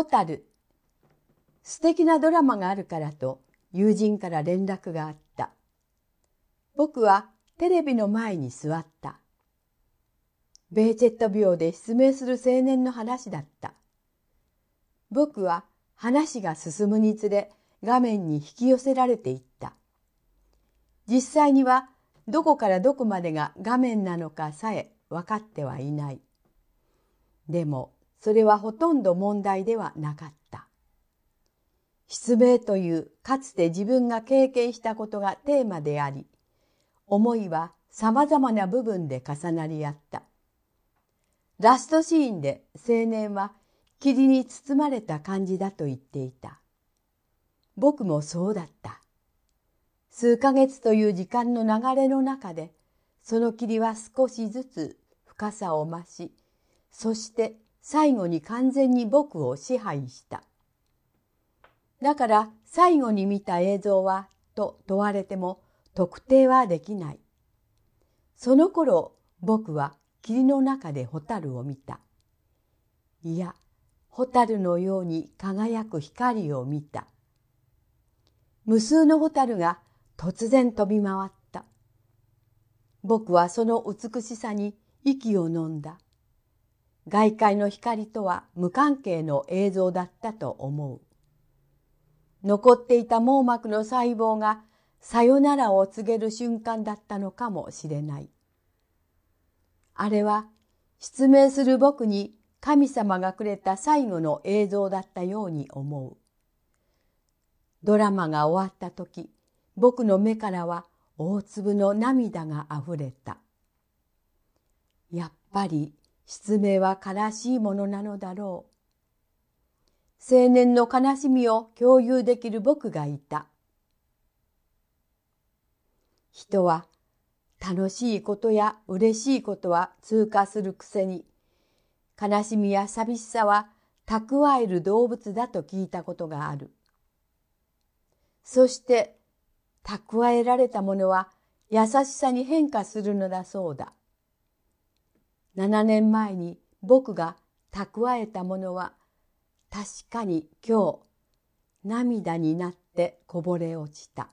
ホタル。素敵なドラマがあるからと友人から連絡があった。僕はテレビの前に座った。ベーチェット病で失明する青年の話だった。僕は話が進むにつれ画面に引き寄せられていった。実際にはどこからどこまでが画面なのかさえ分かってはいない。でもそれはほとんど問題ではなかった。失明というかつて自分が経験したことがテーマであり、思いは様々な部分で重なり合った。ラストシーンで青年は霧に包まれた感じだと言っていた。僕もそうだった。数ヶ月という時間の流れの中で、その霧は少しずつ深さを増し、そして最後に完全に僕を支配した。だから最後に見た映像はと問われても特定はできない。その頃僕は霧の中で蛍を見た。いや、蛍のように輝く光を見た。無数の蛍が突然飛び回った。僕はその美しさに息を飲んだ。外界の光とは無関係の映像だったと思う。残っていた網膜の細胞がさよならを告げる瞬間だったのかもしれない。あれは失明する僕に神様がくれた最後の映像だったように思う。ドラマが終わった時、僕の目からは大粒の涙があふれた。やっぱり失明は悲しいものなのだろう。青年の悲しみを共有できる僕がいた。人は楽しいことや嬉しいことは通過するくせに悲しみや寂しさは蓄える動物だと聞いたことがある。そして蓄えられたものは優しさに変化するのだそうだ。7年前に僕が蓄えたものは確かに今日涙になってこぼれ落ちた。